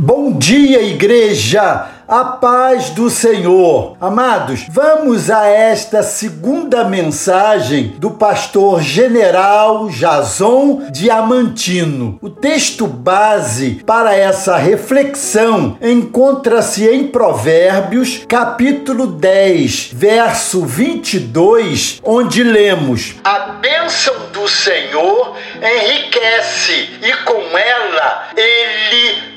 Bom dia, igreja! A paz do Senhor. Amados, vamos a esta segunda mensagem do pastor general Jason Diamantino. O texto base para essa reflexão encontra-se em Provérbios, capítulo 10, verso 22, onde lemos: A bênção do Senhor enriquece e com ela ele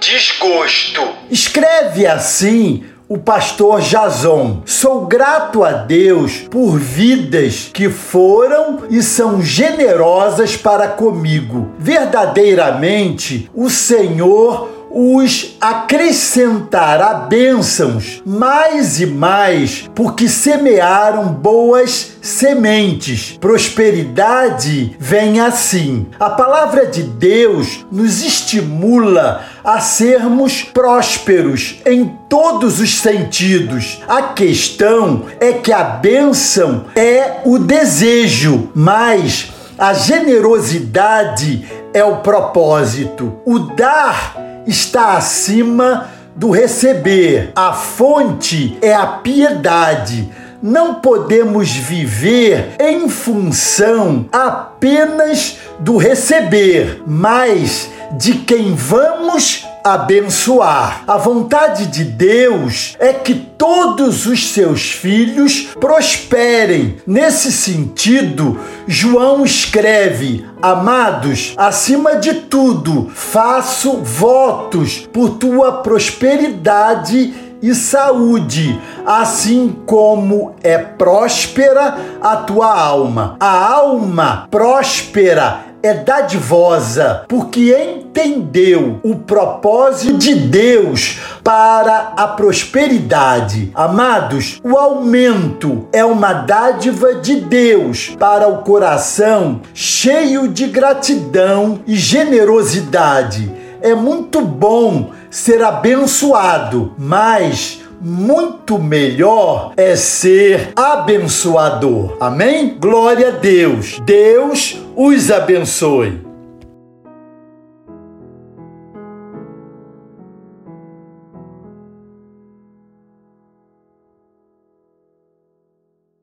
desgosto. Escreve assim o pastor Jason. Sou grato a Deus por vidas que foram e são generosas para comigo. Verdadeiramente, o Senhor os acrescentará bênçãos mais e mais, porque semearam boas sementes. Prosperidade vem assim. A palavra de Deus nos estimula a sermos prósperos em todos os sentidos. A questão é que a bênção é o desejo, mas a generosidade é o propósito. O dar está acima do receber. A fonte é a piedade. Não podemos viver em função apenas do receber, mas de quem vamos abençoar. A vontade de Deus é que todos os seus filhos prosperem. Nesse sentido, João escreve: Amados, acima de tudo, faço votos por tua prosperidade e saúde, assim como é próspera a tua alma. A alma próspera é dadivosa, porque entendeu o propósito de Deus para a prosperidade. Amados, o aumento é uma dádiva de Deus para o coração cheio de gratidão e generosidade. É muito bom ser abençoado, mas muito melhor é ser abençoador. Amém? Glória a Deus. Deus os abençoe.